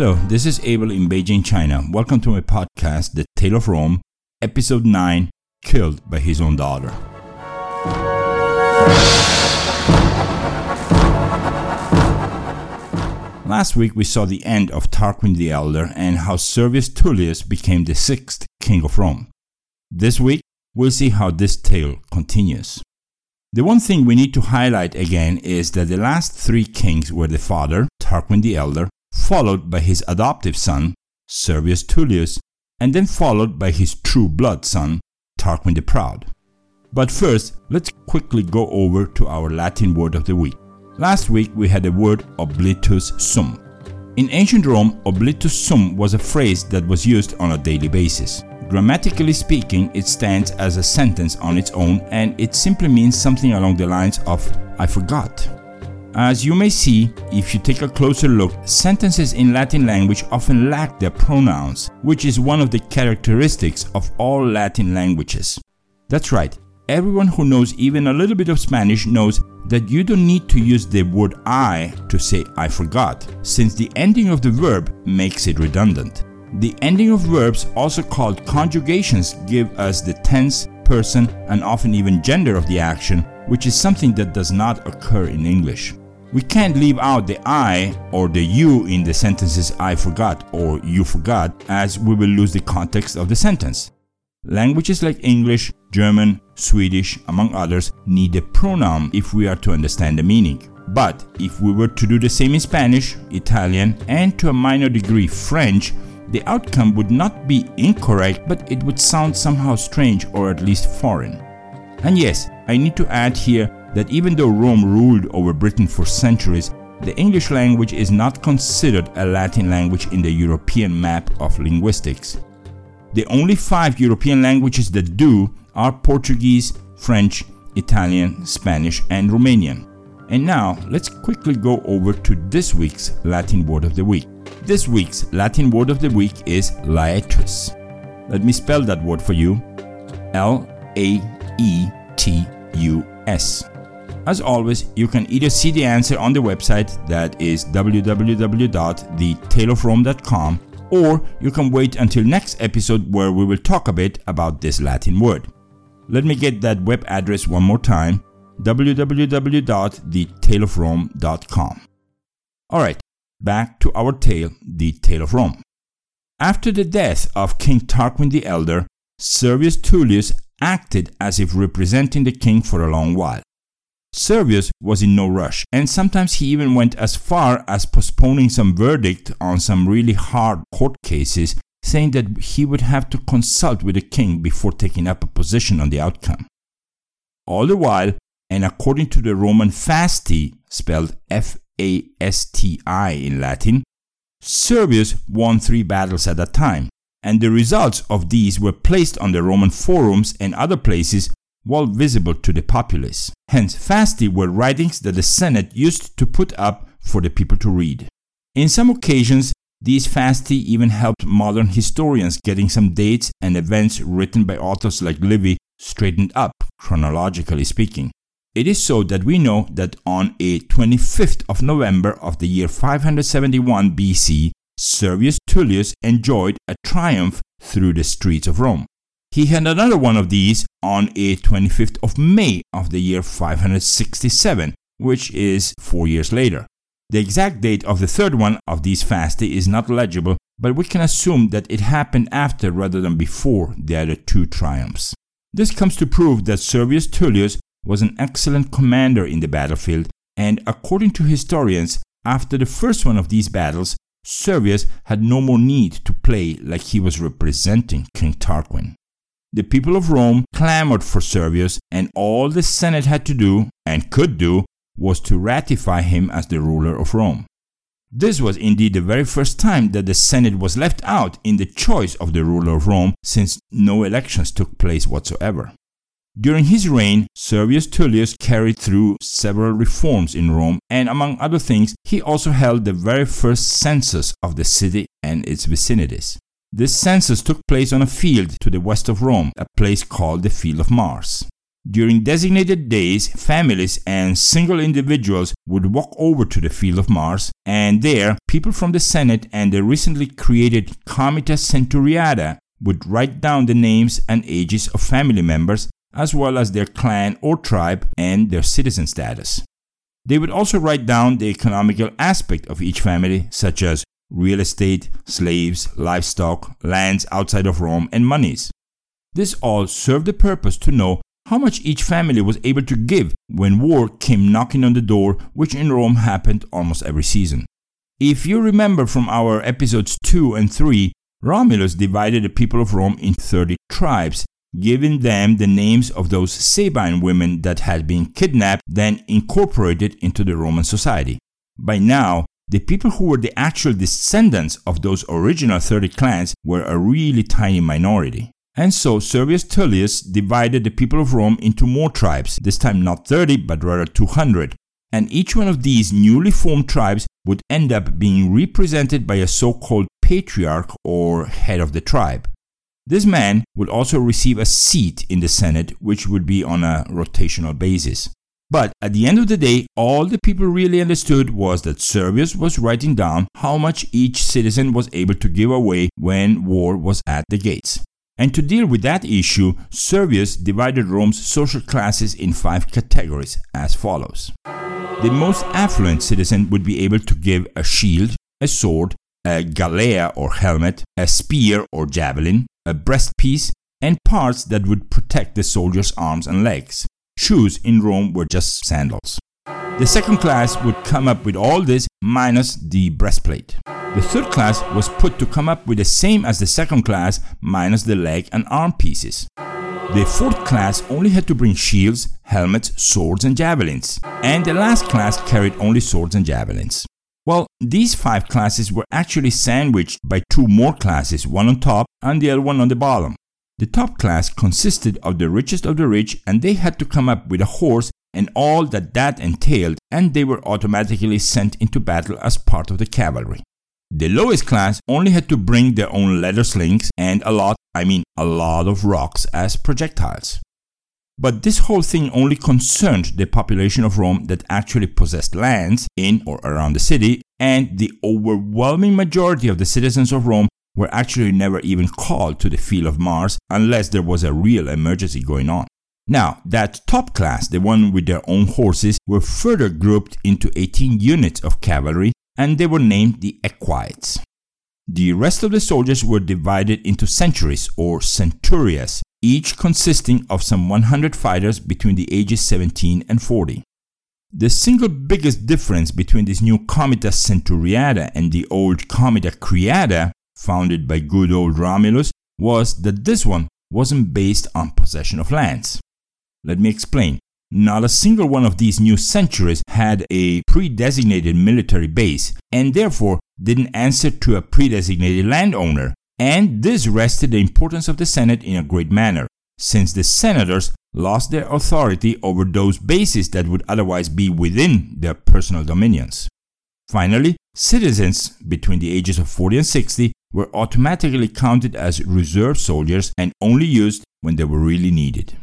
Hello, this is Abel in Beijing, China. Welcome to my podcast, The Tale of Rome, Episode 9 Killed by His Own Daughter. Last week we saw the end of Tarquin the Elder and how Servius Tullius became the sixth king of Rome. This week we'll see how this tale continues. The one thing we need to highlight again is that the last three kings were the father, Tarquin the Elder, followed by his adoptive son, Servius Tullius, and then followed by his true blood son, Tarquin the Proud. But first, let's quickly go over to our Latin word of the week. Last week we had the word oblitus sum. In ancient Rome, oblitus sum was a phrase that was used on a daily basis. Grammatically speaking, it stands as a sentence on its own and it simply means something along the lines of I forgot. As you may see, if you take a closer look, sentences in Latin language often lack their pronouns, which is one of the characteristics of all Latin languages. That's right, everyone who knows even a little bit of Spanish knows that you don't need to use the word I to say I forgot, since the ending of the verb makes it redundant. The ending of verbs, also called conjugations, give us the tense, person, and often even gender of the action, which is something that does not occur in English. We can't leave out the I or the you in the sentences I forgot or you forgot, as we will lose the context of the sentence. Languages like English, German, Swedish, among others, need a pronoun if we are to understand the meaning. But if we were to do the same in Spanish, Italian, and to a minor degree French, the outcome would not be incorrect, but it would sound somehow strange or at least foreign. And yes, I need to add here that even though Rome ruled over Britain for centuries, the English language is not considered a Latin language in the European map of linguistics. The only five European languages that do are Portuguese, French, Italian, Spanish, and Romanian. And now, let's quickly go over to this week's Latin word of the week. This week's Latin word of the week is laetus. Let me spell that word for you L A E T U S. As always, you can either see the answer on the website that is www.thetaleofrome.com or you can wait until next episode where we will talk a bit about this Latin word. Let me get that web address one more time www.thetaleofrome.com. Alright, back to our tale, the Tale of Rome. After the death of King Tarquin the Elder, Servius Tullius acted as if representing the king for a long while. Servius was in no rush, and sometimes he even went as far as postponing some verdict on some really hard court cases, saying that he would have to consult with the king before taking up a position on the outcome. All the while, and according to the Roman fasti, spelled F A S T I in Latin, Servius won three battles at a time, and the results of these were placed on the Roman forums and other places well visible to the populace. Hence, fasti were writings that the Senate used to put up for the people to read. In some occasions, these fasti even helped modern historians getting some dates and events written by authors like Livy straightened up, chronologically speaking. It is so that we know that on a 25th of November of the year 571 BC, Servius Tullius enjoyed a triumph through the streets of Rome. He had another one of these on a 25th of May of the year 567, which is four years later. The exact date of the third one of these fasti is not legible, but we can assume that it happened after rather than before the other two triumphs. This comes to prove that Servius Tullius was an excellent commander in the battlefield, and according to historians, after the first one of these battles, Servius had no more need to play like he was representing King Tarquin. The people of Rome clamored for Servius, and all the Senate had to do, and could do, was to ratify him as the ruler of Rome. This was indeed the very first time that the Senate was left out in the choice of the ruler of Rome, since no elections took place whatsoever. During his reign, Servius Tullius carried through several reforms in Rome, and among other things, he also held the very first census of the city and its vicinities. This census took place on a field to the west of Rome, a place called the Field of Mars. During designated days, families and single individuals would walk over to the Field of Mars, and there, people from the Senate and the recently created Comitia Centuriata would write down the names and ages of family members, as well as their clan or tribe and their citizen status. They would also write down the economical aspect of each family, such as real estate, slaves, livestock, lands outside of Rome, and monies. This all served the purpose to know how much each family was able to give when war came knocking on the door, which in Rome happened almost every season. If you remember from our episodes 2 and 3, Romulus divided the people of Rome into 30 tribes, giving them the names of those Sabine women that had been kidnapped, then incorporated into the Roman society. By now, the people who were the actual descendants of those original 30 clans were a really tiny minority. And so Servius Tullius divided the people of Rome into more tribes, this time not 30 but rather 200. And each one of these newly formed tribes would end up being represented by a so called patriarch or head of the tribe. This man would also receive a seat in the Senate, which would be on a rotational basis. But at the end of the day, all the people really understood was that Servius was writing down how much each citizen was able to give away when war was at the gates. And to deal with that issue, Servius divided Rome's social classes in five categories as follows. The most affluent citizen would be able to give a shield, a sword, a galea or helmet, a spear or javelin, a breastpiece, and parts that would protect the soldier's arms and legs. Shoes in Rome were just sandals. The second class would come up with all this minus the breastplate. The third class was put to come up with the same as the second class minus the leg and arm pieces. The fourth class only had to bring shields, helmets, swords, and javelins, and the last class carried only swords and javelins. Well, these five classes were actually sandwiched by two more classes, one on top and the other one on the bottom. The top class consisted of the richest of the rich, and they had to come up with a horse and all that that entailed, and they were automatically sent into battle as part of the cavalry. The lowest class only had to bring their own leather slings and a lot, I mean a lot of rocks as projectiles. But this whole thing only concerned the population of Rome that actually possessed lands in or around the city, and the overwhelming majority of the citizens of Rome were actually never even called to the field of Mars unless there was a real emergency going on. Now, that top class, the one with their own horses, were further grouped into 18 units of cavalry and they were named the Equites. The rest of the soldiers were divided into centuries or centurias, each consisting of some 100 fighters between the ages 17 and 40. The single biggest difference between this new Comitia Centuriata and the old Comitia Curiata, founded by good old Romulus, was that this one wasn't based on possession of lands. Let me explain. Not a single one of these new centuries had a pre designated military base and therefore didn't answer to a pre designated landowner. And this rested the importance of the Senate in a great manner, since the senators lost their authority over those bases that would otherwise be within their personal dominions. Finally, citizens between the ages of 40 and 60 were automatically counted as reserve soldiers and only used when they were really needed.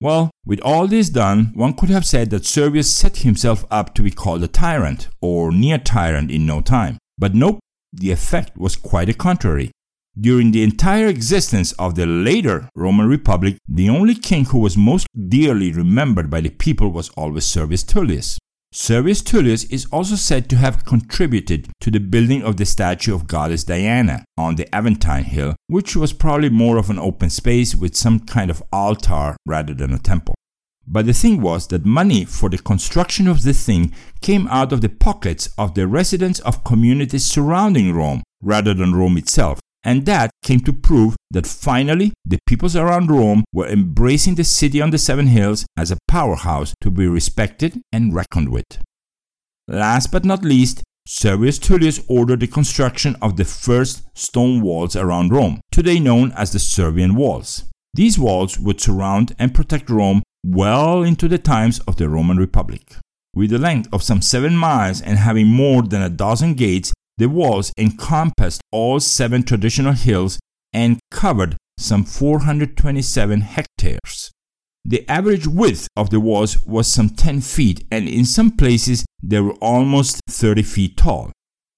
Well, with all this done, one could have said that Servius set himself up to be called a tyrant, or near tyrant in no time. But nope, the effect was quite the contrary. During the entire existence of the later Roman Republic, the only king who was most dearly remembered by the people was always Servius Tullius. Servius Tullius is also said to have contributed to the building of the statue of goddess Diana on the Aventine Hill, which was probably more of an open space with some kind of altar rather than a temple. But the thing was that money for the construction of the thing came out of the pockets of the residents of communities surrounding Rome rather than Rome itself, and that came to prove that finally the peoples around Rome were embracing the city on the seven hills as a powerhouse to be respected and reckoned with. Last but not least, Servius Tullius ordered the construction of the first stone walls around Rome, today known as the Servian Walls. These walls would surround and protect Rome well into the times of the Roman Republic. With a length of some 7 miles and having more than a dozen gates, the walls encompassed all seven traditional hills and covered some 427 hectares. The average width of the walls was some 10 feet, and in some places they were almost 30 feet tall.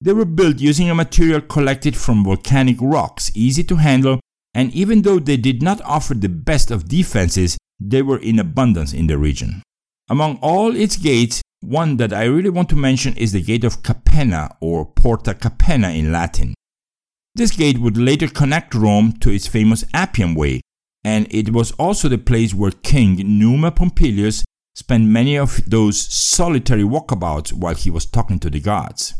They were built using a material collected from volcanic rocks, easy to handle, and even though they did not offer the best of defenses, they were in abundance in the region. Among all its gates, one that I really want to mention is the Gate of Capena or Porta Capena in Latin. This gate would later connect Rome to its famous Appian Way, and it was also the place where King Numa Pompilius spent many of those solitary walkabouts while he was talking to the gods.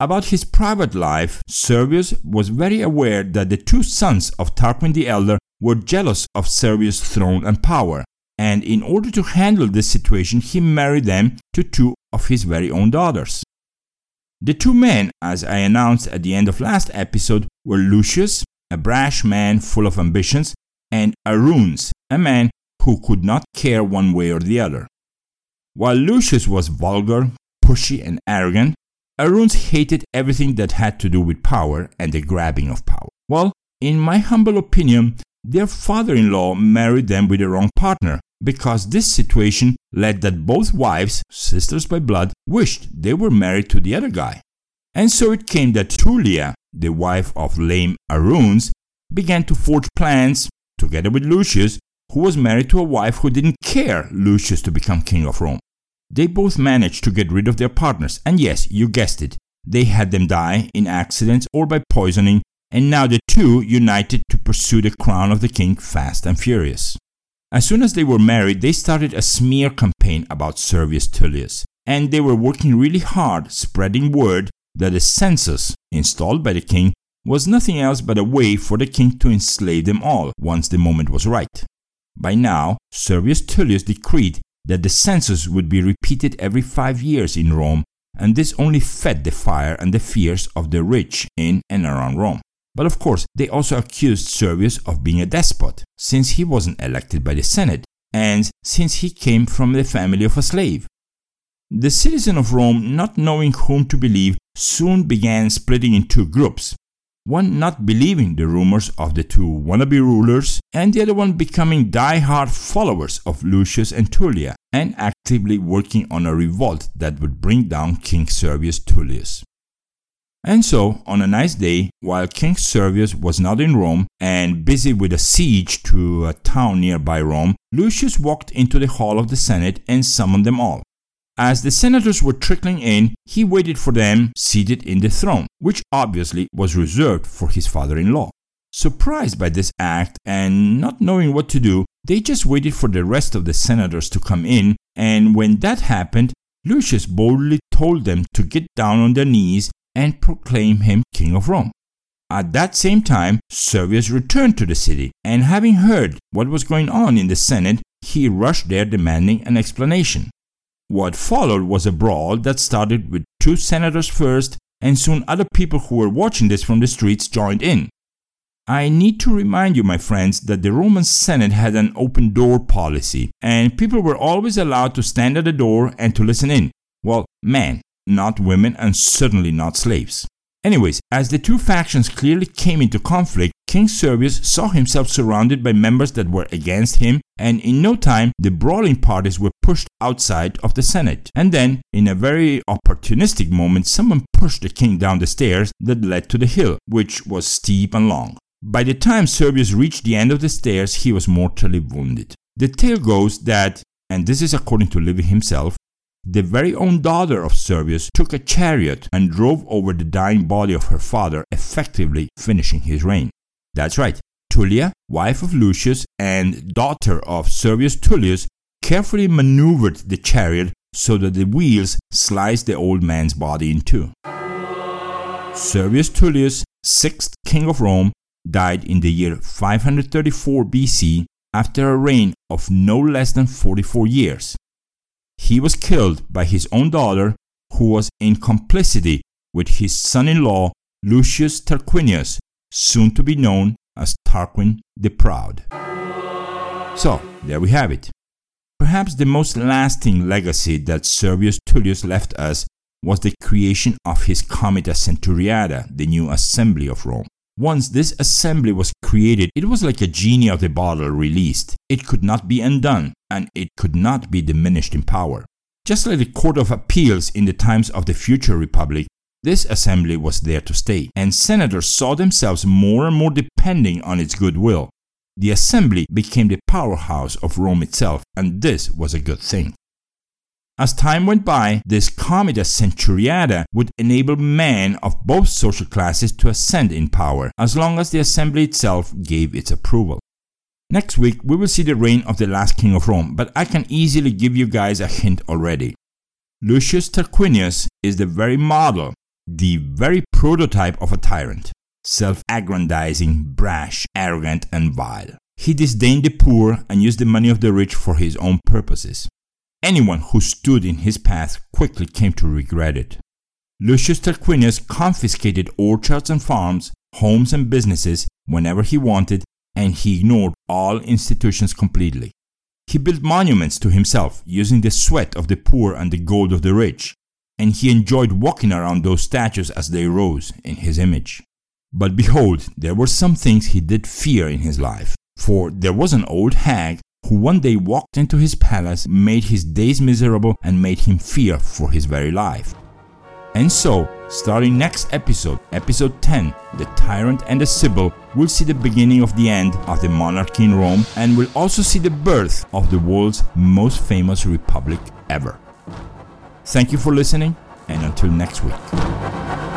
About his private life, Servius was very aware that the two sons of Tarquin the Elder were jealous of Servius' throne and power, and in order to handle this situation, he married them to two of his very own daughters. The two men, as I announced at the end of last episode, were Lucius, a brash man full of ambitions, and Aruns, a man who could not care one way or the other. While Lucius was vulgar, pushy, and arrogant, Aruns hated everything that had to do with power and the grabbing of power. Well, in my humble opinion, their father in law married them with the wrong partner because this situation led that both wives, sisters by blood, wished they were married to the other guy. And so it came that Tullia, the wife of lame Aruns, began to forge plans, together with Lucius, who was married to a wife who didn't care Lucius to become king of Rome. They both managed to get rid of their partners, and yes, you guessed it, they had them die in accidents or by poisoning, and now the two united to pursue the crown of the king fast and furious. As soon as they were married, they started a smear campaign about Servius Tullius, and they were working really hard spreading word that the census installed by the king was nothing else but a way for the king to enslave them all once the moment was right. By now, Servius Tullius decreed that the census would be repeated every five years in Rome, and this only fed the fire and the fears of the rich in and around Rome. But of course, they also accused Servius of being a despot, since he wasn't elected by the Senate, and since he came from the family of a slave. The citizen of Rome, not knowing whom to believe, soon began splitting in two groups. One not believing the rumors of the two wannabe rulers, and the other one becoming die-hard followers of Lucius and Tullia, and actively working on a revolt that would bring down King Servius Tullius. And so, on a nice day, while King Servius was not in Rome and busy with a siege to a town nearby Rome, Lucius walked into the hall of the Senate and summoned them all. As the senators were trickling in, he waited for them seated in the throne, which obviously was reserved for his father in law. Surprised by this act and not knowing what to do, they just waited for the rest of the senators to come in, and when that happened, Lucius boldly told them to get down on their knees and proclaim him king of Rome. At that same time, Servius returned to the city, and having heard what was going on in the Senate, he rushed there demanding an explanation. What followed was a brawl that started with two senators first, and soon other people who were watching this from the streets joined in. I need to remind you, my friends, that the Roman Senate had an open door policy, and people were always allowed to stand at the door and to listen in. Well, men, not women, and certainly not slaves. Anyways, as the two factions clearly came into conflict, King Servius saw himself surrounded by members that were against him, and in no time, the brawling parties were pushed outside of the Senate. And then, in a very opportunistic moment, someone pushed the king down the stairs that led to the hill, which was steep and long. By the time Servius reached the end of the stairs, he was mortally wounded. The tale goes that, and this is according to Livy himself, the very own daughter of Servius took a chariot and drove over the dying body of her father, effectively finishing his reign. That's right, Tullia, wife of Lucius and daughter of Servius Tullius, carefully maneuvered the chariot so that the wheels sliced the old man's body in two. Servius Tullius, sixth king of Rome, died in the year 534 BC after a reign of no less than 44 years he was killed by his own daughter, who was in complicity with his son in law, Lucius Tarquinius, soon to be known as Tarquin the Proud. So, there we have it. Perhaps the most lasting legacy that Servius Tullius left us was the creation of his Comitia Centuriata, the new assembly of Rome. Once this assembly was created, it was like a genie of the bottle released. It could not be undone, and it could not be diminished in power. Just like the Court of Appeals in the times of the future republic, this assembly was there to stay, and senators saw themselves more and more depending on its goodwill. The assembly became the powerhouse of Rome itself, and this was a good thing. As time went by, this comitia centuriata would enable men of both social classes to ascend in power, as long as the assembly itself gave its approval. Next week, we will see the reign of the last king of Rome, but I can easily give you guys a hint already. Lucius Tarquinius is the very model, the very prototype of a tyrant self aggrandizing, brash, arrogant, and vile. He disdained the poor and used the money of the rich for his own purposes. Anyone who stood in his path quickly came to regret it. Lucius Tarquinius confiscated orchards and farms, homes and businesses whenever he wanted, and he ignored all institutions completely. He built monuments to himself using the sweat of the poor and the gold of the rich, and he enjoyed walking around those statues as they rose in his image. But behold, there were some things he did fear in his life. For there was an old hag who one day walked into his palace, made his days miserable, and made him fear for his very life. And so, starting next episode, episode 10, The Tyrant and the Sibyl, we'll see the beginning of the end of the monarchy in Rome and we'll also see the birth of the world's most famous republic ever. Thank you for listening, and until next week.